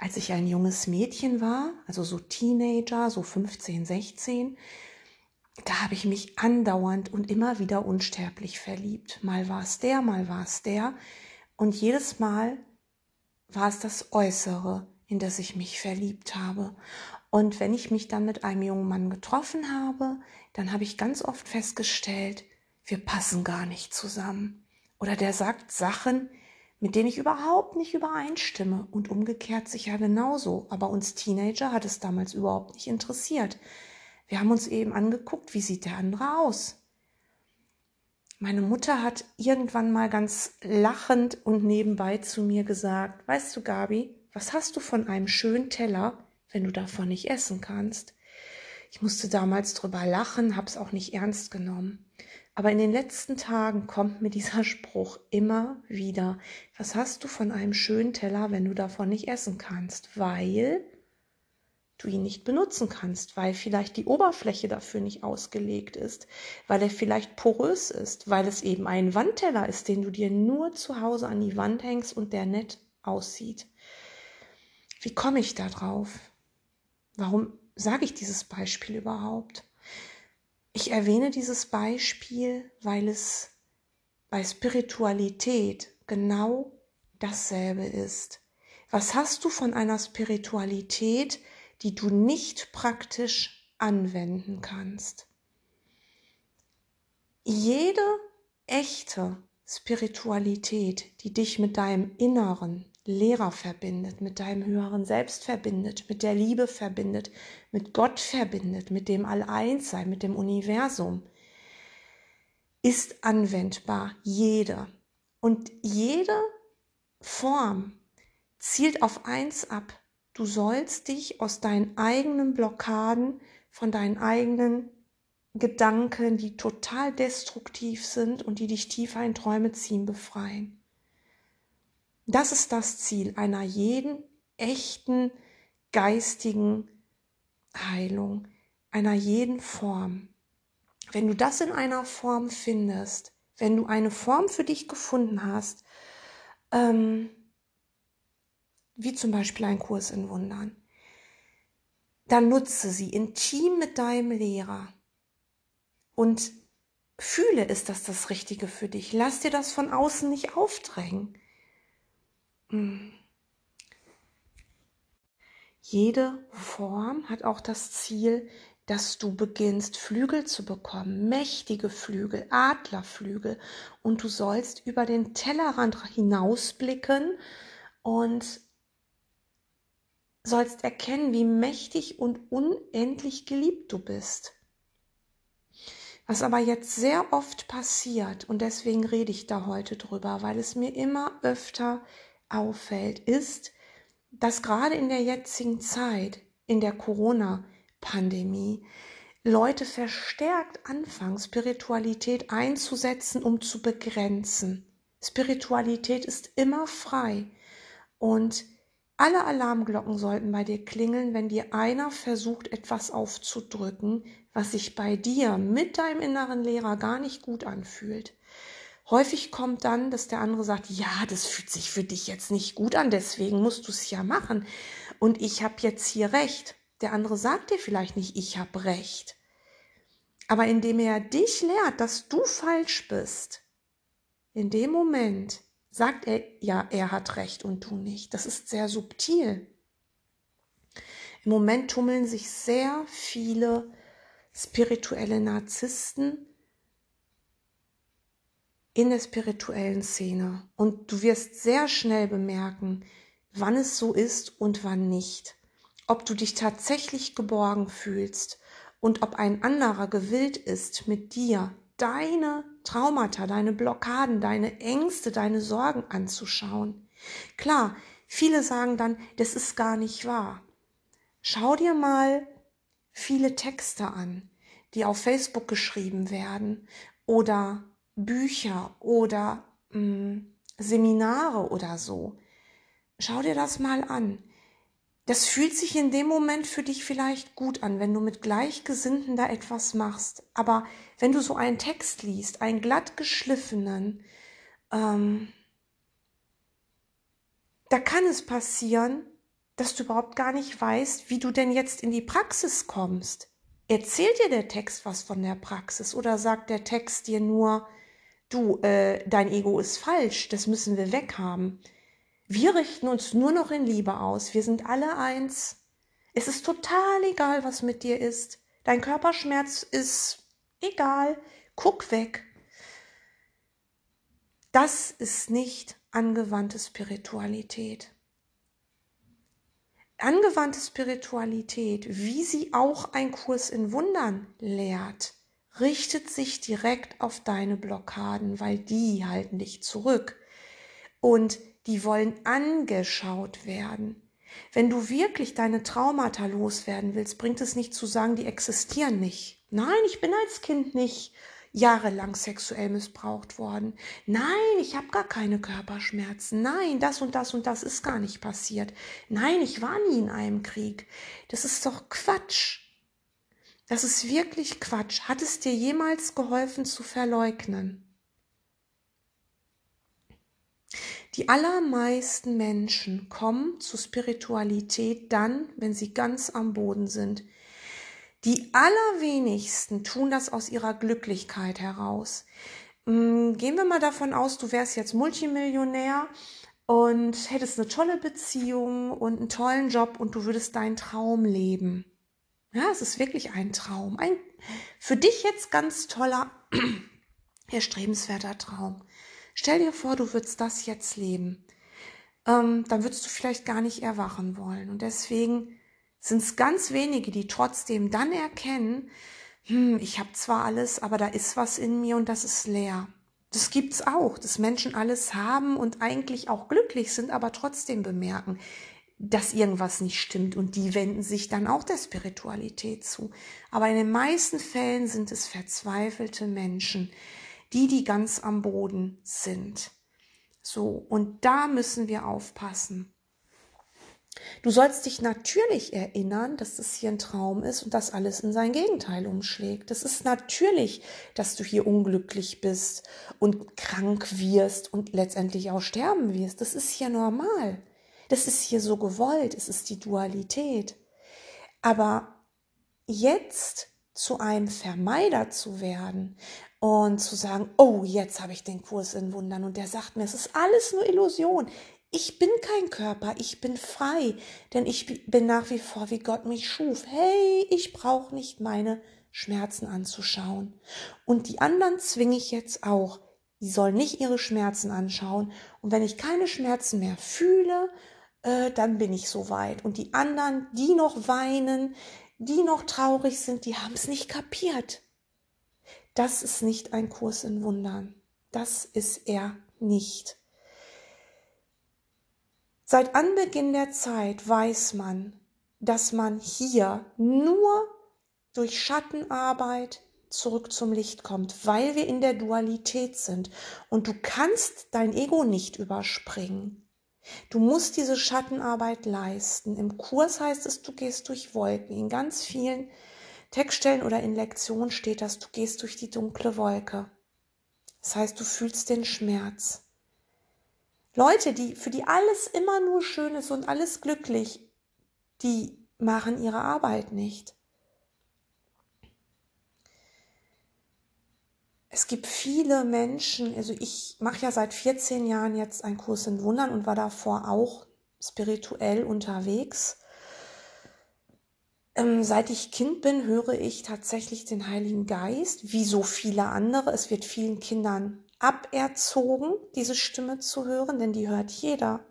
als ich ein junges Mädchen war, also so Teenager, so 15, 16, da habe ich mich andauernd und immer wieder unsterblich verliebt. Mal war es der, mal war es der. Und jedes Mal war es das Äußere, in das ich mich verliebt habe. Und wenn ich mich dann mit einem jungen Mann getroffen habe, dann habe ich ganz oft festgestellt, wir passen gar nicht zusammen. Oder der sagt Sachen, mit denen ich überhaupt nicht übereinstimme und umgekehrt sicher genauso. Aber uns Teenager hat es damals überhaupt nicht interessiert. Wir haben uns eben angeguckt, wie sieht der andere aus. Meine Mutter hat irgendwann mal ganz lachend und nebenbei zu mir gesagt, weißt du, Gabi, was hast du von einem schönen Teller, wenn du davon nicht essen kannst? Ich musste damals drüber lachen, hab's auch nicht ernst genommen. Aber in den letzten Tagen kommt mir dieser Spruch immer wieder. Was hast du von einem schönen Teller, wenn du davon nicht essen kannst? Weil du ihn nicht benutzen kannst, weil vielleicht die Oberfläche dafür nicht ausgelegt ist, weil er vielleicht porös ist, weil es eben ein Wandteller ist, den du dir nur zu Hause an die Wand hängst und der nett aussieht. Wie komme ich da drauf? Warum sage ich dieses Beispiel überhaupt? Ich erwähne dieses Beispiel, weil es bei Spiritualität genau dasselbe ist. Was hast du von einer Spiritualität, die du nicht praktisch anwenden kannst? Jede echte Spiritualität, die dich mit deinem Inneren, Lehrer verbindet, mit deinem höheren Selbst verbindet, mit der Liebe verbindet, mit Gott verbindet, mit dem All-Eins-Sein, mit dem Universum, ist anwendbar, jede. Und jede Form zielt auf eins ab. Du sollst dich aus deinen eigenen Blockaden, von deinen eigenen Gedanken, die total destruktiv sind und die dich tiefer in Träume ziehen, befreien. Das ist das Ziel einer jeden echten geistigen Heilung, einer jeden Form. Wenn du das in einer Form findest, wenn du eine Form für dich gefunden hast, ähm, wie zum Beispiel ein Kurs in Wundern, dann nutze sie intim mit deinem Lehrer und fühle, ist das das Richtige für dich. Lass dir das von außen nicht aufdrängen. Jede Form hat auch das Ziel, dass du beginnst, Flügel zu bekommen, mächtige Flügel, Adlerflügel. Und du sollst über den Tellerrand hinausblicken und sollst erkennen, wie mächtig und unendlich geliebt du bist. Was aber jetzt sehr oft passiert, und deswegen rede ich da heute drüber, weil es mir immer öfter auffällt, ist, dass gerade in der jetzigen Zeit, in der Corona-Pandemie, Leute verstärkt anfangen, Spiritualität einzusetzen, um zu begrenzen. Spiritualität ist immer frei und alle Alarmglocken sollten bei dir klingeln, wenn dir einer versucht, etwas aufzudrücken, was sich bei dir mit deinem inneren Lehrer gar nicht gut anfühlt. Häufig kommt dann, dass der andere sagt, ja, das fühlt sich für dich jetzt nicht gut an, deswegen musst du es ja machen. Und ich habe jetzt hier recht. Der andere sagt dir vielleicht nicht, ich habe recht. Aber indem er dich lehrt, dass du falsch bist, in dem Moment sagt er, ja, er hat recht und du nicht. Das ist sehr subtil. Im Moment tummeln sich sehr viele spirituelle Narzissten in der spirituellen Szene. Und du wirst sehr schnell bemerken, wann es so ist und wann nicht. Ob du dich tatsächlich geborgen fühlst und ob ein anderer gewillt ist, mit dir deine Traumata, deine Blockaden, deine Ängste, deine Sorgen anzuschauen. Klar, viele sagen dann, das ist gar nicht wahr. Schau dir mal viele Texte an, die auf Facebook geschrieben werden oder Bücher oder mh, hm, Seminare oder so. Schau dir das mal an. Das fühlt sich in dem Moment für dich vielleicht gut an, wenn du mit Gleichgesinnten da etwas machst. Aber wenn du so einen Text liest, einen glatt geschliffenen, ähm, da kann es passieren, dass du überhaupt gar nicht weißt, wie du denn jetzt in die Praxis kommst. Erzählt dir der Text was von der Praxis oder sagt der Text dir nur, du, äh, dein Ego ist falsch, das müssen wir weghaben. Wir richten uns nur noch in Liebe aus. Wir sind alle eins. Es ist total egal, was mit dir ist. Dein Körperschmerz ist egal. Guck weg. Das ist nicht angewandte Spiritualität. Angewandte Spiritualität, wie sie auch ein Kurs in Wundern lehrt, richtet sich direkt auf deine Blockaden, weil die halten dich zurück. Und die wollen angeschaut werden. Wenn du wirklich deine Traumata loswerden willst, bringt es nicht zu sagen, die existieren nicht. Nein, ich bin als Kind nicht jahrelang sexuell missbraucht worden. Nein, ich habe gar keine Körperschmerzen. Nein, das und das und das ist gar nicht passiert. Nein, ich war nie in einem Krieg. Das ist doch Quatsch. Das ist wirklich Quatsch. Hat es dir jemals geholfen zu verleugnen? Die allermeisten Menschen kommen zu Spiritualität dann, wenn sie ganz am Boden sind. Die allerwenigsten tun das aus ihrer Glücklichkeit heraus. Mm, gehen wir mal davon aus, du wärst jetzt Multimillionär und hättest eine tolle Beziehung und einen tollen Job und du würdest deinen Traum leben. Ja, es ist wirklich ein Traum. Ein für dich jetzt ganz toller, erstrebenswerter Traum. Stell dir vor, du würdest das jetzt leben. Ähm, dann würdest du vielleicht gar nicht erwachen wollen. Und deswegen sind es ganz wenige, die trotzdem dann erkennen, hm, ich habe zwar alles, aber da ist was in mir und das ist leer. Das gibt's auch, dass Menschen alles haben und eigentlich auch glücklich sind, aber trotzdem bemerken, dass irgendwas nicht stimmt und die wenden sich dann auch der Spiritualität zu. Aber in den meisten Fällen sind es verzweifelte Menschen, die, die ganz am Boden sind. So, und da müssen wir aufpassen. Du sollst dich natürlich erinnern, dass das hier ein Traum ist und dass alles in sein Gegenteil umschlägt. Das ist natürlich, dass du hier unglücklich bist und krank wirst und letztendlich auch sterben wirst. Das ist hier normal. Das ist hier so gewollt. Es ist die Dualität. Aber jetzt zu einem Vermeider zu werden und zu sagen, oh, jetzt habe ich den Kurs in Wundern und der sagt mir, es ist alles nur Illusion. Ich bin kein Körper, ich bin frei, denn ich bin nach wie vor, wie Gott mich schuf. Hey, ich brauche nicht meine Schmerzen anzuschauen. Und die anderen zwinge ich jetzt auch. Die sollen nicht ihre Schmerzen anschauen. Und wenn ich keine Schmerzen mehr fühle, äh, dann bin ich soweit. Und die anderen, die noch weinen, die noch traurig sind, die haben es nicht kapiert. Das ist nicht ein Kurs in Wundern. Das ist er nicht. Seit Anbeginn der Zeit weiß man, dass man hier nur durch Schattenarbeit zurück zum Licht kommt, weil wir in der Dualität sind. Und du kannst dein Ego nicht überspringen. Du musst diese Schattenarbeit leisten. Im Kurs heißt es, du gehst durch Wolken. In ganz vielen Textstellen oder in Lektionen steht das, du gehst durch die dunkle Wolke. Das heißt, du fühlst den Schmerz. Leute, die, für die alles immer nur schön ist und alles glücklich, die machen ihre Arbeit nicht. Es gibt viele Menschen, also ich mache ja seit 14 Jahren jetzt einen Kurs in Wundern und war davor auch spirituell unterwegs. Ähm, seit ich Kind bin, höre ich tatsächlich den Heiligen Geist, wie so viele andere. Es wird vielen Kindern aberzogen, diese Stimme zu hören, denn die hört jeder.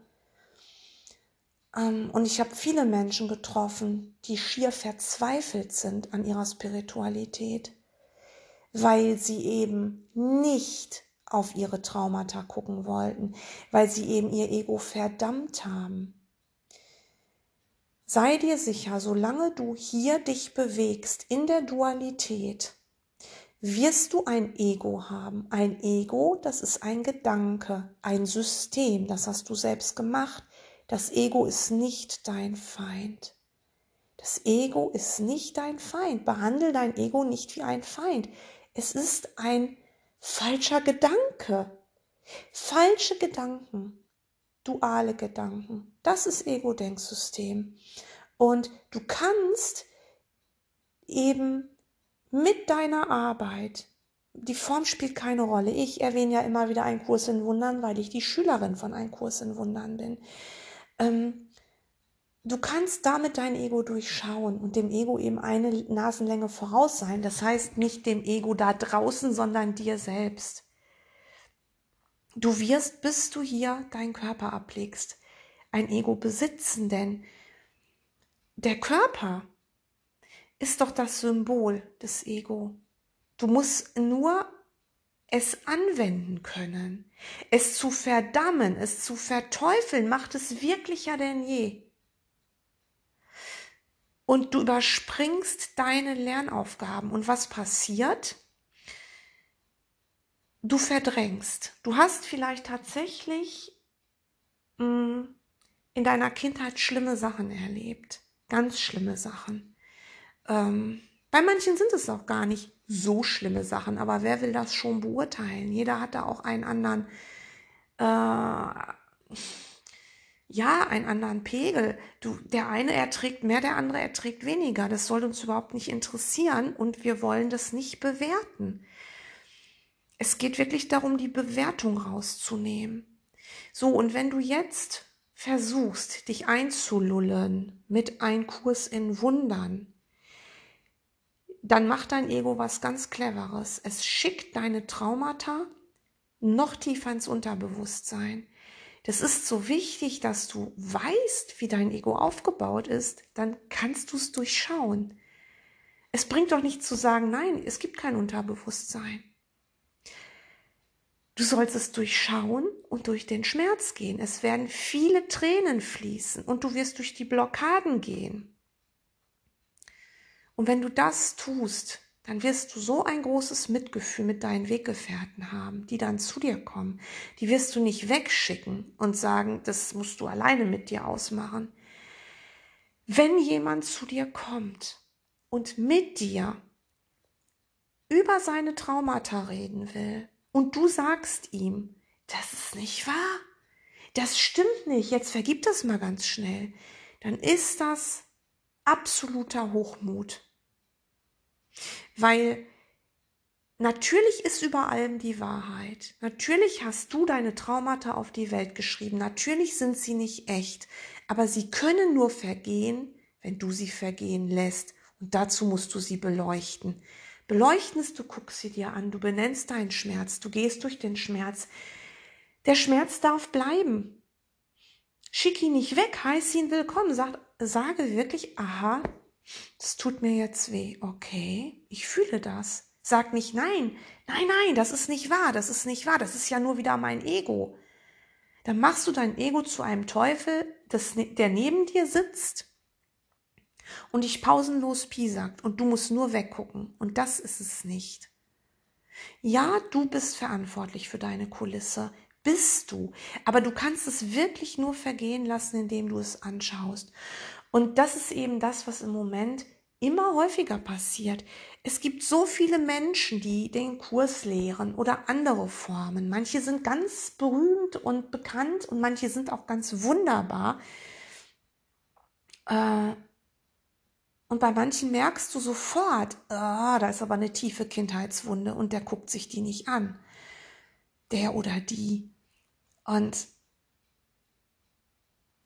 Ähm, und ich habe viele Menschen getroffen, die schier verzweifelt sind an ihrer Spiritualität weil sie eben nicht auf ihre Traumata gucken wollten, weil sie eben ihr Ego verdammt haben. Sei dir sicher, solange du hier dich bewegst in der Dualität, wirst du ein Ego haben. Ein Ego, das ist ein Gedanke, ein System, das hast du selbst gemacht. Das Ego ist nicht dein Feind. Das Ego ist nicht dein Feind. Behandle dein Ego nicht wie ein Feind. Es ist ein falscher Gedanke. Falsche Gedanken, duale Gedanken. Das ist Ego-Denksystem. Und du kannst eben mit deiner Arbeit, die Form spielt keine Rolle. Ich erwähne ja immer wieder einen Kurs in Wundern, weil ich die Schülerin von einem Kurs in Wundern bin. Ähm, du kannst damit dein Ego durchschauen und dem Ego eben eine Nasenlänge voraus sein. Das heißt nicht dem Ego da draußen, sondern dir selbst. Du wirst, bis du hier deinen Körper ablegst, ein Ego besitzen, denn der Körper ist doch das Symbol des Ego. Du musst nur es anwenden können. Es zu verdammen, es zu verteufeln, macht es wirklicher denn je. Und du überspringst deine Lernaufgaben. Und was passiert? Du verdrängst. Du hast vielleicht tatsächlich mh, mm, in deiner Kindheit schlimme Sachen erlebt. Ganz schlimme Sachen. Ähm, bei manchen sind es auch gar nicht so schlimme Sachen, aber wer will das schon beurteilen? Jeder hat da auch einen anderen, äh, ja, einen anderen Pegel. Du, der eine erträgt mehr, der andere erträgt weniger. Das soll uns überhaupt nicht interessieren und wir wollen das nicht bewerten. Es geht wirklich darum, die Bewertung rauszunehmen. So, und wenn du jetzt versuchst, dich einzulullen mit einem Kurs in Wundern, dann macht dein Ego was ganz Cleveres. Es schickt deine Traumata noch tiefer ins Unterbewusstsein. Das ist so wichtig, dass du weißt, wie dein Ego aufgebaut ist, dann kannst du es durchschauen. Es bringt doch nicht zu sagen, nein, es gibt kein Unterbewusstsein. Du sollst es durchschauen und durch den Schmerz gehen. Es werden viele Tränen fließen und du wirst durch die Blockaden gehen. Und wenn du das tust, dann wirst du so ein großes Mitgefühl mit deinen Weggefährten haben, die dann zu dir kommen. Die wirst du nicht wegschicken und sagen, das musst du alleine mit dir ausmachen. Wenn jemand zu dir kommt und mit dir über seine Traumata reden will und du sagst ihm, das ist nicht wahr, das stimmt nicht, jetzt vergib das mal ganz schnell, dann ist das absoluter Hochmut. Weil natürlich ist über allem die Wahrheit. Natürlich hast du deine Traumata auf die Welt geschrieben. Natürlich sind sie nicht echt. Aber sie können nur vergehen, wenn du sie vergehen lässt. Und dazu musst du sie beleuchten. Beleuchten ist, du guckst sie dir an, du benennst deinen Schmerz, du gehst durch den Schmerz. Der Schmerz darf bleiben. Schick ihn nicht weg, heiß ihn willkommen. Sag, sage wirklich, aha, das tut mir jetzt weh. Okay, ich fühle das. Sag nicht nein, nein, nein, das ist nicht wahr, das ist nicht wahr, das ist ja nur wieder mein Ego. Dann machst du dein Ego zu einem Teufel, das, ne, der neben dir sitzt und dich pausenlos piesackt und du musst nur weggucken. Und das ist es nicht. Ja, du bist verantwortlich für deine Kulisse, bist du, aber du kannst es wirklich nur vergehen lassen, indem du es anschaust. Und das ist eben das, was im Moment immer häufiger passiert. Es gibt so viele Menschen, die den Kurs lehren oder andere Formen. Manche sind ganz berühmt und bekannt und manche sind auch ganz wunderbar. Äh, und bei manchen merkst du sofort, ah, da ist aber eine tiefe Kindheitswunde und der guckt sich die nicht an. Der oder die. Und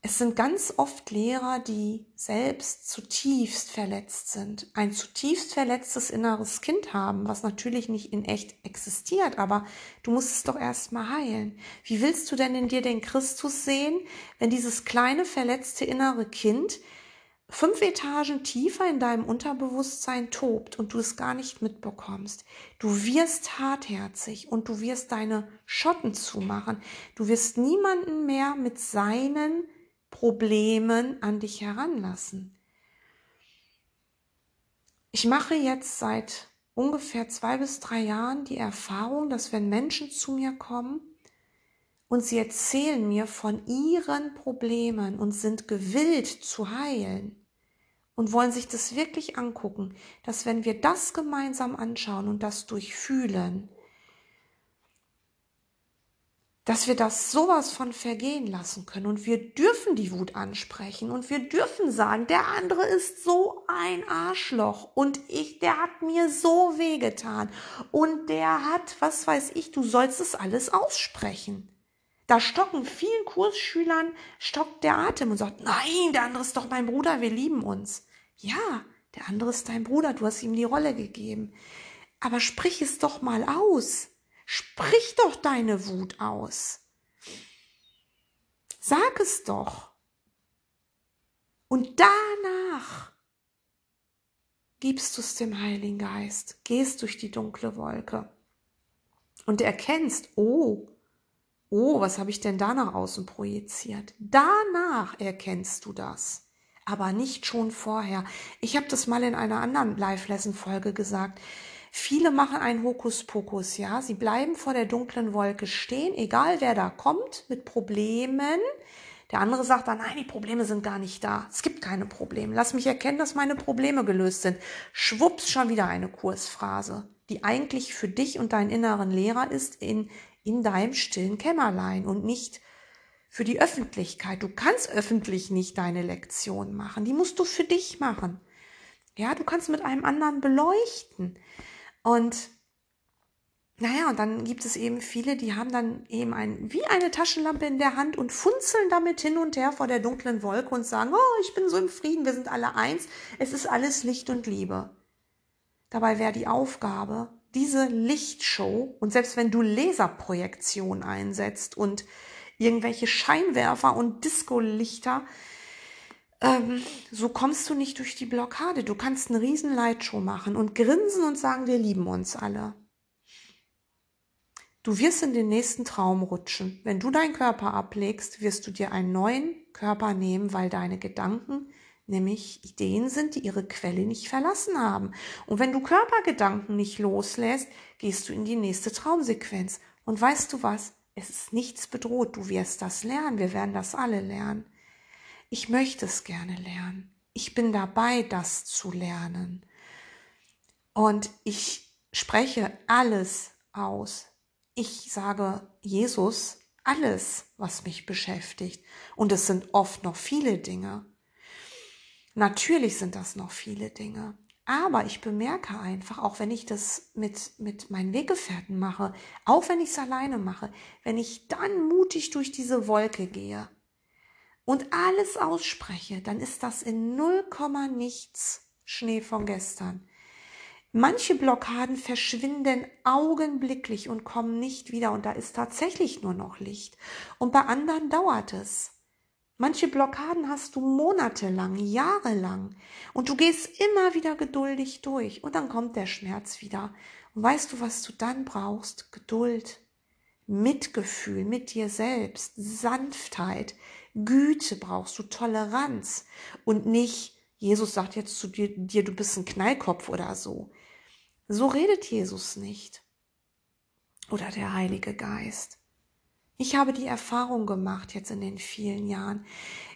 es sind ganz oft Lehrer, die selbst zutiefst verletzt sind, ein zutiefst verletztes inneres Kind haben, was natürlich nicht in echt existiert, aber du musst es doch erstmal heilen. Wie willst du denn in dir den Christus sehen, wenn dieses kleine verletzte innere Kind fünf Etagen tiefer in deinem Unterbewusstsein tobt und du es gar nicht mitbekommst. Du wirst hartherzig und du wirst deine Schotten zumachen. Du wirst niemanden mehr mit seinen Problemen an dich heranlassen. Ich mache jetzt seit ungefähr zwei bis drei Jahren die Erfahrung, dass wenn Menschen zu mir kommen und sie erzählen mir von ihren Problemen und sind gewillt zu heilen und wollen sich das wirklich angucken, dass wenn wir das gemeinsam anschauen und das durchfühlen, dass wir das sowas von vergehen lassen können und wir dürfen die Wut ansprechen und wir dürfen sagen, der andere ist so ein Arschloch und ich, der hat mir so wehgetan und der hat, was weiß ich, du sollst es alles aussprechen. Da stocken vielen Kursschülern, stockt der Atem und sagt, nein, der andere ist doch mein Bruder, wir lieben uns. Ja, der andere ist dein Bruder, du hast ihm die Rolle gegeben. Aber sprich es doch mal aus. Sprich doch deine Wut aus. Sag es doch. Und danach gibst du es dem Heiligen Geist, gehst durch die dunkle Wolke und erkennst, oh, oh, was habe ich denn da nach außen projiziert? Danach erkennst du das, aber nicht schon vorher. Ich habe das mal in einer anderen Live-Lesson-Folge gesagt. Viele machen einen Hokuspokus, ja. Sie bleiben vor der dunklen Wolke stehen, egal wer da kommt, mit Problemen. Der andere sagt dann, nein, die Probleme sind gar nicht da. Es gibt keine Probleme. Lass mich erkennen, dass meine Probleme gelöst sind. Schwupps, schon wieder eine Kursphrase, die eigentlich für dich und deinen inneren Lehrer ist in, in deinem stillen Kämmerlein und nicht für die Öffentlichkeit. Du kannst öffentlich nicht deine Lektion machen. Die musst du für dich machen. Ja, du kannst mit einem anderen beleuchten. Und naja, und dann gibt es eben viele, die haben dann eben ein, wie eine Taschenlampe in der Hand und funzeln damit hin und her vor der dunklen Wolke und sagen, oh, ich bin so im Frieden, wir sind alle eins, es ist alles Licht und Liebe. Dabei wäre die Aufgabe, diese Lichtshow, und selbst wenn du Laserprojektion einsetzt und irgendwelche Scheinwerfer und Disco-Lichter, ähm, so kommst du nicht durch die Blockade. Du kannst eine riesen Lightshow machen und grinsen und sagen, wir lieben uns alle. Du wirst in den nächsten Traum rutschen. Wenn du deinen Körper ablegst, wirst du dir einen neuen Körper nehmen, weil deine Gedanken nämlich Ideen sind, die ihre Quelle nicht verlassen haben. Und wenn du Körpergedanken nicht loslässt, gehst du in die nächste Traumsequenz. Und weißt du was? Es ist nichts bedroht. Du wirst das lernen. Wir werden das alle lernen ich möchte es gerne lernen. Ich bin dabei, das zu lernen. Und ich spreche alles aus. Ich sage Jesus alles, was mich beschäftigt. Und es sind oft noch viele Dinge. Natürlich sind das noch viele Dinge. Aber ich bemerke einfach, auch wenn ich das mit, mit meinen Weggefährten mache, auch wenn ich es alleine mache, wenn ich dann mutig durch diese Wolke gehe, und alles ausspreche, dann ist das in null Komma nichts Schnee von gestern. Manche Blockaden verschwinden augenblicklich und kommen nicht wieder und da ist tatsächlich nur noch Licht. Und bei anderen dauert es. Manche Blockaden hast du monatelang, jahrelang und du gehst immer wieder geduldig durch und dann kommt der Schmerz wieder. Und weißt du, was du dann brauchst? Geduld, Mitgefühl mit dir selbst, Sanftheit, Güte brauchst du, Toleranz und nicht, Jesus sagt jetzt zu dir, dir, du bist ein Knallkopf oder so. So redet Jesus nicht. Oder der Heilige Geist. Ich habe die Erfahrung gemacht jetzt in den vielen Jahren,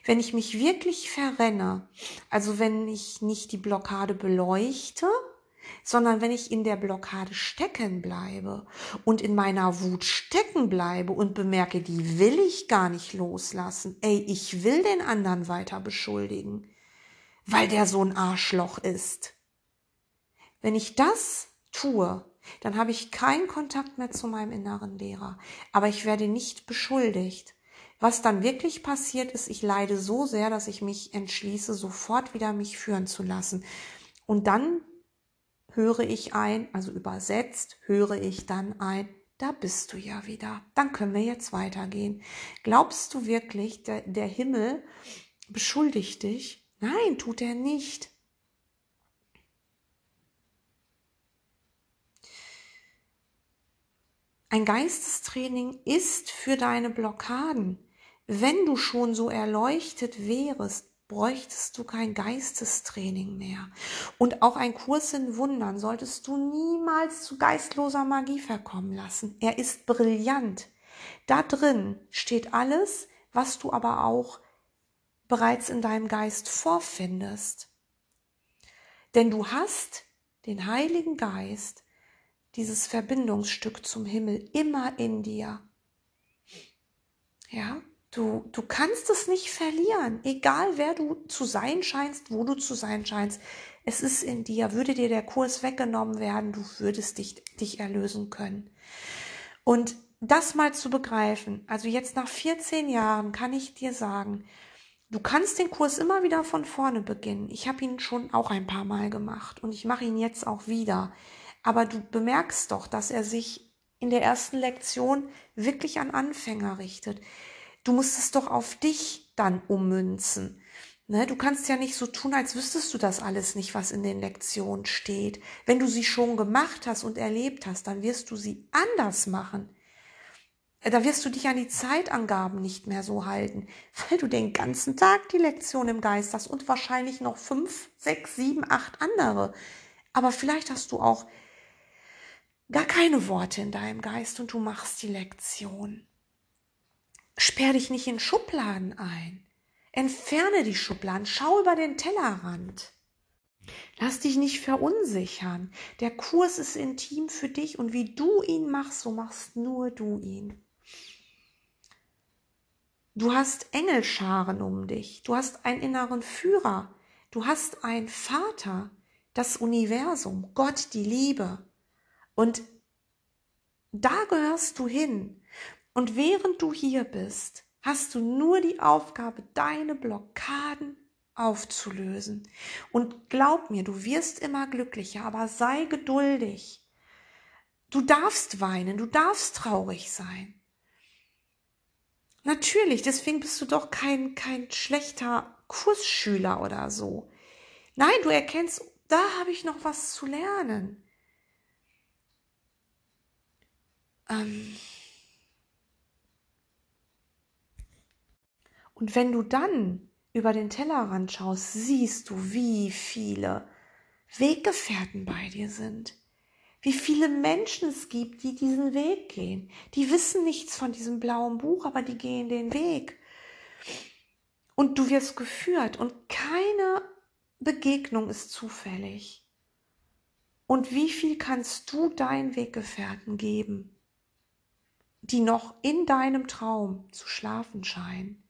wenn ich mich wirklich verrenne, also wenn ich nicht die Blockade beleuchte, sondern wenn ich in der Blockade stecken bleibe und in meiner Wut stecken bleibe und bemerke, die will ich gar nicht loslassen, ey, ich will den anderen weiter beschuldigen, weil der so ein Arschloch ist. Wenn ich das tue, dann habe ich keinen Kontakt mehr zu meinem inneren Lehrer, aber ich werde nicht beschuldigt. Was dann wirklich passiert ist, ich leide so sehr, dass ich mich entschließe, sofort wieder mich führen zu lassen. Und dann höre ich ein, also übersetzt höre ich dann ein, da bist du ja wieder. Dann können wir jetzt weitergehen. Glaubst du wirklich, der, der Himmel beschuldigt dich? Nein, tut er nicht. Ein Geistestraining ist für deine Blockaden. Wenn du schon so erleuchtet wärest, bräuchtest du kein Geistestraining mehr. Und auch ein Kurs in Wundern solltest du niemals zu geistloser Magie verkommen lassen. Er ist brillant. Da drin steht alles, was du aber auch bereits in deinem Geist vorfindest. Denn du hast den Heiligen Geist, dieses Verbindungsstück zum Himmel, immer in dir. Ja, du, du kannst es nicht verlieren, egal wer du zu sein scheinst, wo du zu sein scheinst. Es ist in dir. Würde dir der Kurs weggenommen werden, du würdest dich, dich erlösen können. Und das mal zu begreifen, also jetzt nach 14 Jahren kann ich dir sagen, du kannst den Kurs immer wieder von vorne beginnen. Ich habe ihn schon auch ein paar Mal gemacht und ich mache ihn jetzt auch wieder. Aber du bemerkst doch, dass er sich in der ersten Lektion wirklich an Anfänger richtet. Du musst es doch auf dich dann ummünzen. Ne, du kannst ja nicht so tun, als wüsstest du das alles nicht, was in den Lektionen steht. Wenn du sie schon gemacht hast und erlebt hast, dann wirst du sie anders machen. Da wirst du dich an die Zeitangaben nicht mehr so halten, weil du den ganzen Tag die Lektion im Geist hast und wahrscheinlich noch fünf, sechs, sieben, acht andere. Aber vielleicht hast du auch gar keine Worte in deinem Geist und du machst die Lektion. Sperr dich nicht in Schubladen ein. Entferne die Schubladen, schau über den Tellerrand. Lass dich nicht verunsichern. Der Kurs ist intim für dich und wie du ihn machst, so machst nur du ihn. Du hast Engelscharen um dich. Du hast einen inneren Führer. Du hast einen Vater, das Universum, Gott, die Liebe. Und da gehörst du hin. Und während du hier bist, hast du nur die Aufgabe, deine Blockaden aufzulösen. Und glaub mir, du wirst immer glücklicher, aber sei geduldig. Du darfst weinen, du darfst traurig sein. Natürlich, deswegen bist du doch kein, kein schlechter Kursschüler oder so. Nein, du erkennst, da habe ich noch was zu lernen. Ähm Und wenn du dann über den Tellerrand schaust, siehst du, wie viele Weggefährten bei dir sind. Wie viele Menschen es gibt, die diesen Weg gehen. Die wissen nichts von diesem blauen Buch, aber die gehen den Weg. Und du wirst geführt und keine Begegnung ist zufällig. Und wie viel kannst du deinen Weggefährten geben, die noch in deinem Traum zu schlafen scheinen?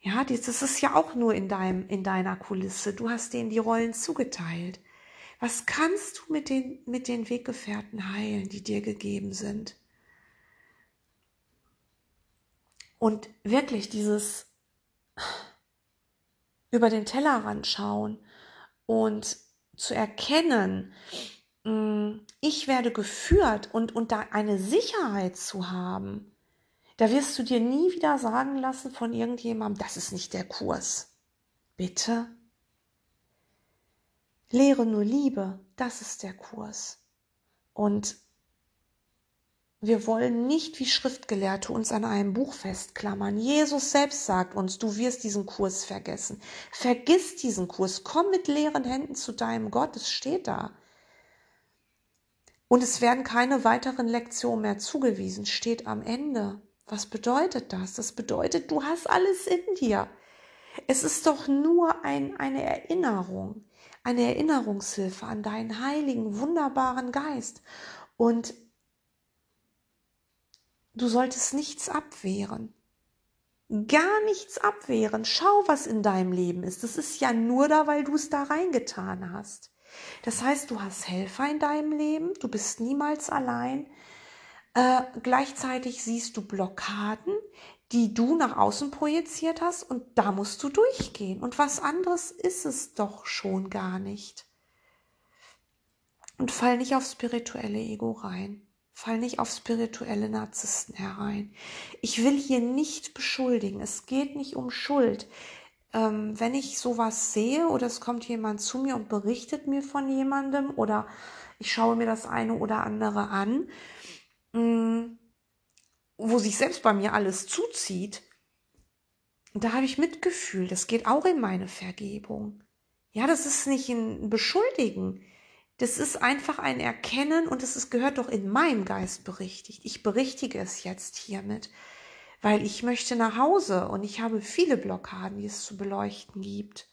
Ja, das ist ja auch nur in deinem, in deiner Kulisse. Du hast denen die Rollen zugeteilt. Was kannst du mit den, mit den Weggefährten heilen, die dir gegeben sind? Und wirklich dieses über den Tellerrand schauen und zu erkennen, mm, ich werde geführt und, und da eine Sicherheit zu haben, da wirst du dir nie wieder sagen lassen von irgendjemandem, das ist nicht der Kurs. Bitte? Lehre nur Liebe, das ist der Kurs. Und wir wollen nicht wie Schriftgelehrte uns an einem Buch festklammern. Jesus selbst sagt uns, du wirst diesen Kurs vergessen. Vergiss diesen Kurs. Komm mit leeren Händen zu deinem Gott. Es steht da. Und es werden keine weiteren Lektionen mehr zugewiesen. Steht am Ende. Was bedeutet das? Das bedeutet, du hast alles in dir. Es ist doch nur ein, eine Erinnerung, eine Erinnerungshilfe an deinen heiligen, wunderbaren Geist. Und du solltest nichts abwehren. Gar nichts abwehren. Schau, was in deinem Leben ist. Das ist ja nur da, weil du es da reingetan hast. Das heißt, du hast Helfer in deinem Leben, du bist niemals allein, äh, gleichzeitig siehst du Blockaden, die du nach außen projiziert hast und da musst du durchgehen. Und was anderes ist es doch schon gar nicht. Und fall nicht auf spirituelle Ego rein. Fall nicht auf spirituelle Narzissten herein. Ich will hier nicht beschuldigen. Es geht nicht um Schuld. Ähm, wenn ich sowas sehe oder es kommt jemand zu mir und berichtet mir von jemandem oder ich schaue mir das eine oder andere an, Mm, wo sich selbst bei mir alles zuzieht, da habe ich Mitgefühl. Das geht auch in meine Vergebung. Ja, das ist nicht ein Beschuldigen. Das ist einfach ein Erkennen und es gehört doch in meinem Geist berichtigt. Ich berichtige es jetzt hiermit, weil ich möchte nach Hause und ich habe viele Blockaden, die es zu beleuchten gibt.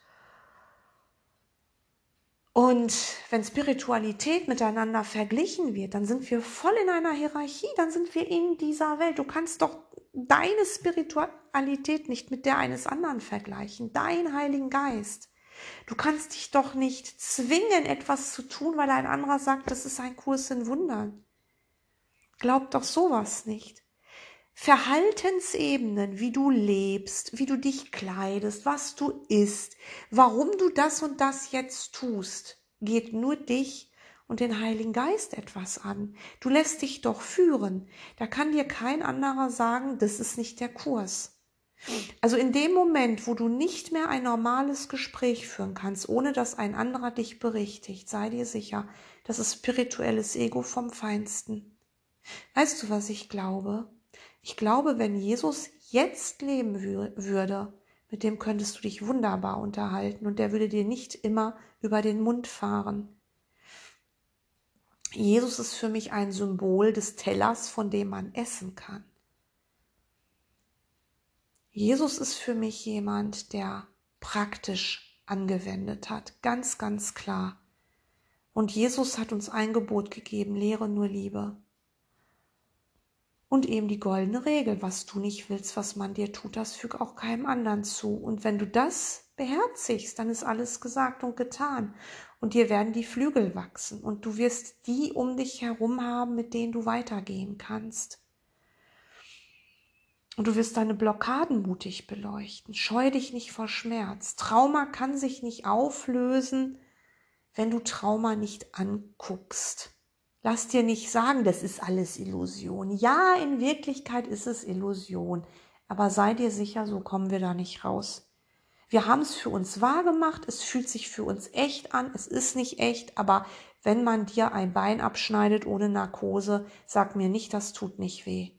Und wenn Spiritualität miteinander verglichen wird, dann sind wir voll in einer Hierarchie, dann sind wir in dieser Welt. Du kannst doch deine Spiritualität nicht mit der eines anderen vergleichen, dein Heiligen Geist. Du kannst dich doch nicht zwingen, etwas zu tun, weil ein anderer sagt, das ist ein Kurs in Wundern. Glaub doch sowas nicht. Verhaltensebenen, wie du lebst, wie du dich kleidest, was du isst, warum du das und das jetzt tust, geht nur dich und den Heiligen Geist etwas an. Du lässt dich doch führen. Da kann dir kein anderer sagen, das ist nicht der Kurs. Also in dem Moment, wo du nicht mehr ein normales Gespräch führen kannst, ohne dass ein anderer dich berichtigt, sei dir sicher, das ist spirituelles Ego vom Feinsten. Weißt du, was ich glaube? Ich glaube, wenn Jesus jetzt leben würde, mit dem könntest du dich wunderbar unterhalten und der würde dir nicht immer über den Mund fahren. Jesus ist für mich ein Symbol des Tellers, von dem man essen kann. Jesus ist für mich jemand, der praktisch angewendet hat, ganz, ganz klar. Und Jesus hat uns ein Gebot gegeben, lehre nur Liebe. Und eben die goldene Regel, was du nicht willst, was man dir tut, das füg auch keinem anderen zu. Und wenn du das beherzigst, dann ist alles gesagt und getan. Und dir werden die Flügel wachsen und du wirst die um dich herum haben, mit denen du weitergehen kannst. Und du wirst deine Blockaden mutig beleuchten. Scheu dich nicht vor Schmerz. Trauma kann sich nicht auflösen, wenn du Trauma nicht anguckst. Lass dir nicht sagen, das ist alles Illusion. Ja, in Wirklichkeit ist es Illusion. Aber sei dir sicher, so kommen wir da nicht raus. Wir haben es für uns wahr gemacht, es fühlt sich für uns echt an, es ist nicht echt, aber wenn man dir ein Bein abschneidet ohne Narkose, sag mir nicht, das tut nicht weh.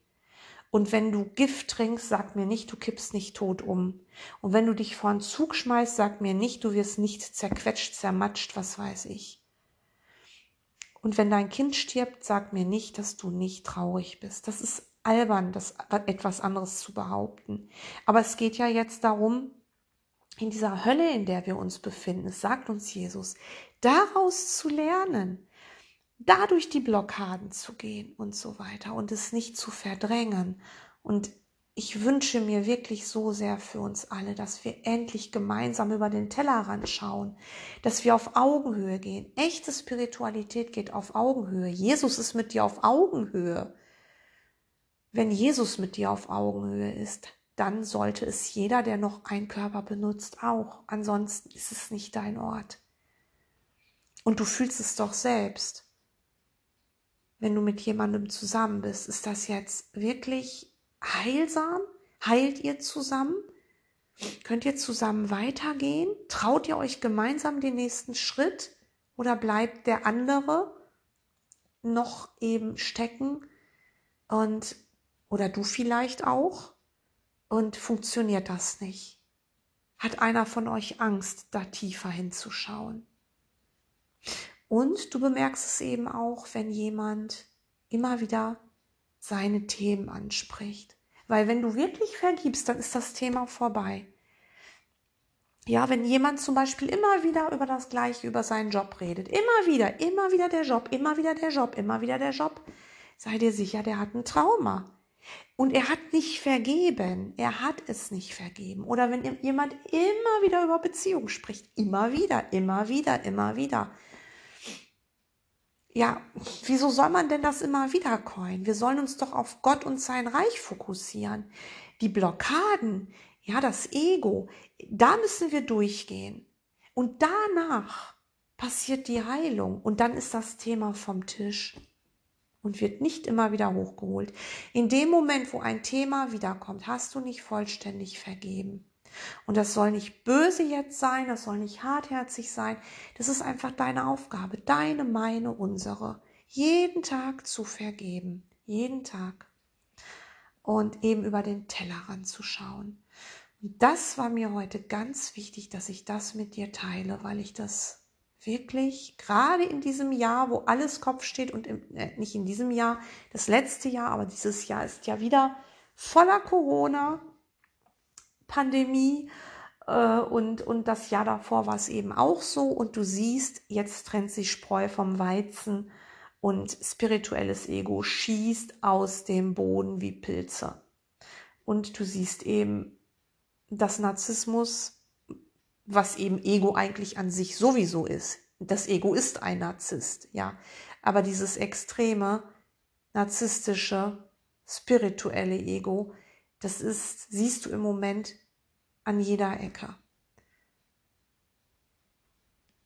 Und wenn du Gift trinkst, sag mir nicht, du kippst nicht tot um. Und wenn du dich vor einen Zug schmeißt, sag mir nicht, du wirst nicht zerquetscht, zermatscht, was weiß ich. Und wenn dein Kind stirbt, sag mir nicht, dass du nicht traurig bist. Das ist albern, das etwas anderes zu behaupten. Aber es geht ja jetzt darum, in dieser Hölle, in der wir uns befinden, sagt uns Jesus, daraus zu lernen, dadurch die Blockaden zu gehen und so weiter und es nicht zu verdrängen und ich wünsche mir wirklich so sehr für uns alle, dass wir endlich gemeinsam über den Tellerrand schauen, dass wir auf Augenhöhe gehen. Echte Spiritualität geht auf Augenhöhe. Jesus ist mit dir auf Augenhöhe. Wenn Jesus mit dir auf Augenhöhe ist, dann sollte es jeder, der noch einen Körper benutzt, auch. Ansonsten ist es nicht dein Ort. Und du fühlst es doch selbst. Wenn du mit jemandem zusammen bist, ist das jetzt wirklich heilsam? Heilt ihr zusammen? Könnt ihr zusammen weitergehen? Traut ihr euch gemeinsam den nächsten Schritt? Oder bleibt der andere noch eben stecken und oder du vielleicht auch und funktioniert das nicht? Hat einer von euch Angst, da tiefer hinzuschauen? Und du bemerkst es eben auch, wenn jemand immer wieder seine Themen anspricht. Weil wenn du wirklich vergibst, dann ist das Thema vorbei. Ja, wenn jemand zum Beispiel immer wieder über das Gleiche, über seinen Job redet, immer wieder, immer wieder der Job, immer wieder der Job, immer wieder der Job, sei dir sicher, der hat ein Trauma. Und er hat nicht vergeben, er hat es nicht vergeben. Oder wenn jemand immer wieder über Beziehungen spricht, immer wieder, immer wieder, immer wieder, ja, wieso soll man denn das immer wieder coin? Wir sollen uns doch auf Gott und sein Reich fokussieren. Die Blockaden, ja, das Ego, da müssen wir durchgehen. Und danach passiert die Heilung und dann ist das Thema vom Tisch und wird nicht immer wieder hochgeholt. In dem Moment, wo ein Thema wiederkommt, hast du nicht vollständig vergeben. Und das soll nicht böse jetzt sein, das soll nicht hartherzig sein. Das ist einfach deine Aufgabe, deine, meine, unsere. Jeden Tag zu vergeben. Jeden Tag. Und eben über den Tellerrand zu schauen. Und das war mir heute ganz wichtig, dass ich das mit dir teile, weil ich das wirklich gerade in diesem Jahr, wo alles Kopf steht und im, äh, nicht in diesem Jahr, das letzte Jahr, aber dieses Jahr ist ja wieder voller Corona, Pandemie Äh, und, und das Jahr davor war es eben auch so. Und du siehst, jetzt trennt sich Spreu vom Weizen und spirituelles Ego schießt aus dem Boden wie Pilze. Und du siehst eben, dass Narzissmus, was eben Ego eigentlich an sich sowieso ist, das Ego ist ein Narzisst, ja. Aber dieses extreme, narzisstische, spirituelle Ego, das ist, siehst du im Moment an jeder Ecke.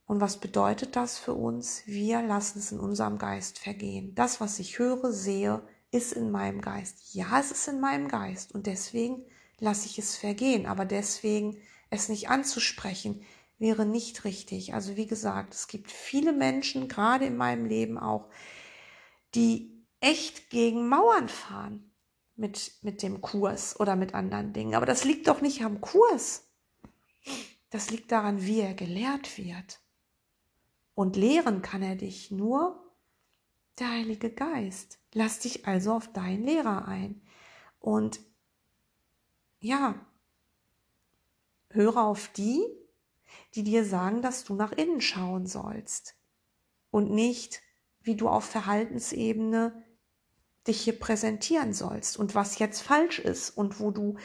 Und was bedeutet das für uns? Wir lassen es in unserem Geist vergehen. Das, was ich höre, sehe, ist in meinem Geist. Ja, es ist in meinem Geist. Und deswegen lasse ich es vergehen. Aber deswegen es nicht anzusprechen, wäre nicht richtig. Also wie gesagt, es gibt viele Menschen, gerade in meinem Leben auch, die echt gegen Mauern fahren mit, mit dem Kurs oder mit anderen Dingen. Aber das liegt doch nicht am Kurs. Das liegt daran, wie er gelehrt wird. Und lehren kann er dich nur der Heilige Geist. Lass dich also auf deinen Lehrer ein. Und ja, höre auf die, die dir sagen, dass du nach innen schauen sollst und nicht, wie du auf Verhaltensebene dich hier präsentieren sollst und was jetzt falsch ist und wo du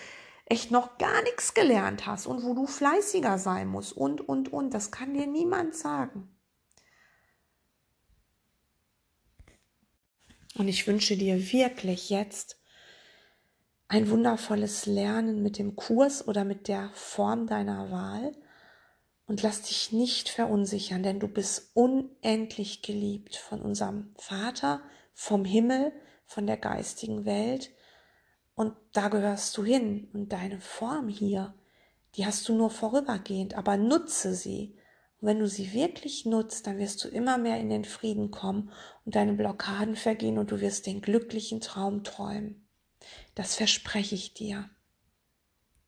echt noch gar nichts gelernt hast und wo du fleißiger sein musst und, und, und. Das kann dir niemand sagen. Und ich wünsche dir wirklich jetzt ein wundervolles Lernen mit dem Kurs oder mit der Form deiner Wahl und lass dich nicht verunsichern, denn du bist unendlich geliebt von unserem Vater, vom Himmel, von der geistigen Welt. Und da gehörst du hin. Und deine Form hier, die hast du nur vorübergehend, aber nutze sie. Und wenn du sie wirklich nutzt, dann wirst du immer mehr in den Frieden kommen und deine Blockaden vergehen und du wirst den glücklichen Traum träumen. Das verspreche ich dir.